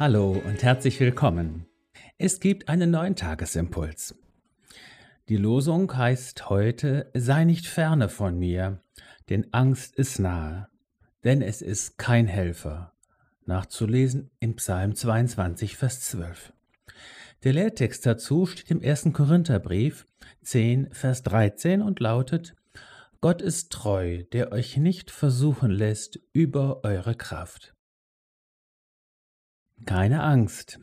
Hallo und herzlich willkommen. Es gibt einen neuen Tagesimpuls. Die Losung heißt heute, sei nicht ferne von mir, denn Angst ist nahe, denn es ist kein Helfer. Nachzulesen in Psalm 22, Vers 12. Der Lehrtext dazu steht im 1. Korintherbrief 10, Vers 13 und lautet, Gott ist treu, der euch nicht versuchen lässt über eure Kraft. Keine Angst.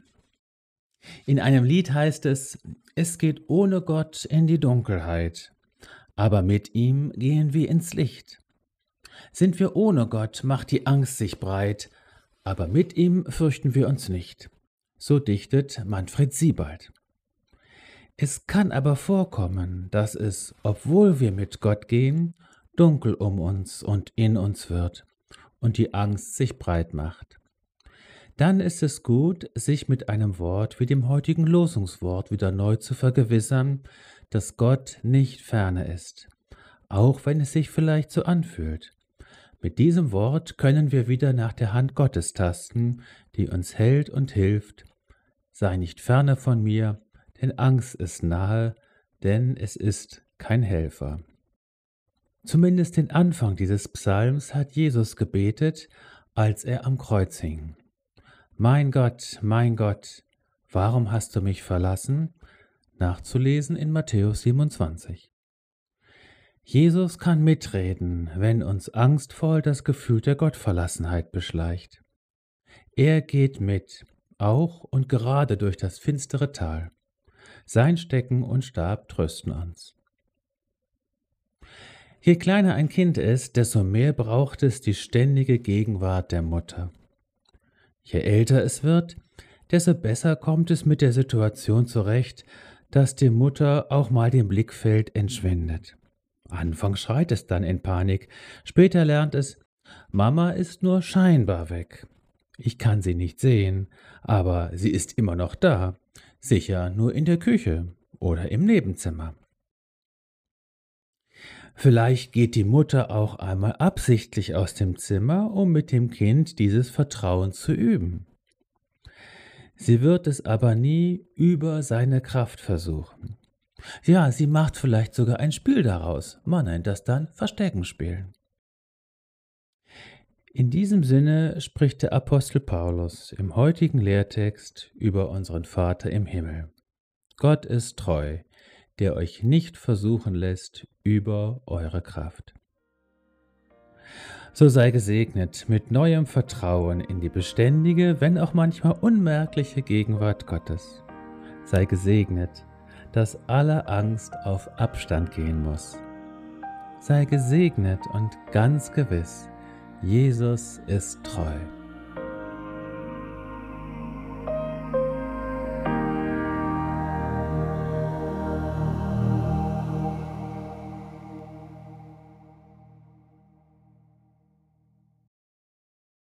In einem Lied heißt es, es geht ohne Gott in die Dunkelheit, aber mit ihm gehen wir ins Licht. Sind wir ohne Gott, macht die Angst sich breit, aber mit ihm fürchten wir uns nicht. So dichtet Manfred Siebald. Es kann aber vorkommen, dass es, obwohl wir mit Gott gehen, dunkel um uns und in uns wird und die Angst sich breit macht dann ist es gut, sich mit einem Wort wie dem heutigen Losungswort wieder neu zu vergewissern, dass Gott nicht ferne ist, auch wenn es sich vielleicht so anfühlt. Mit diesem Wort können wir wieder nach der Hand Gottes tasten, die uns hält und hilft. Sei nicht ferne von mir, denn Angst ist nahe, denn es ist kein Helfer. Zumindest den Anfang dieses Psalms hat Jesus gebetet, als er am Kreuz hing. Mein Gott, mein Gott, warum hast du mich verlassen? Nachzulesen in Matthäus 27. Jesus kann mitreden, wenn uns angstvoll das Gefühl der Gottverlassenheit beschleicht. Er geht mit, auch und gerade durch das finstere Tal. Sein Stecken und Stab trösten uns. Je kleiner ein Kind ist, desto mehr braucht es die ständige Gegenwart der Mutter. Je älter es wird, desto besser kommt es mit der Situation zurecht, dass die Mutter auch mal dem Blickfeld entschwindet. Anfangs schreit es dann in Panik, später lernt es, Mama ist nur scheinbar weg. Ich kann sie nicht sehen, aber sie ist immer noch da, sicher nur in der Küche oder im Nebenzimmer. Vielleicht geht die Mutter auch einmal absichtlich aus dem Zimmer, um mit dem Kind dieses Vertrauen zu üben. Sie wird es aber nie über seine Kraft versuchen. Ja, sie macht vielleicht sogar ein Spiel daraus. Man nennt das dann Verstecken spielen. In diesem Sinne spricht der Apostel Paulus im heutigen Lehrtext über unseren Vater im Himmel. Gott ist treu, der euch nicht versuchen lässt über eure Kraft. So sei gesegnet mit neuem Vertrauen in die beständige, wenn auch manchmal unmerkliche Gegenwart Gottes. Sei gesegnet, dass alle Angst auf Abstand gehen muss. Sei gesegnet und ganz gewiss, Jesus ist treu.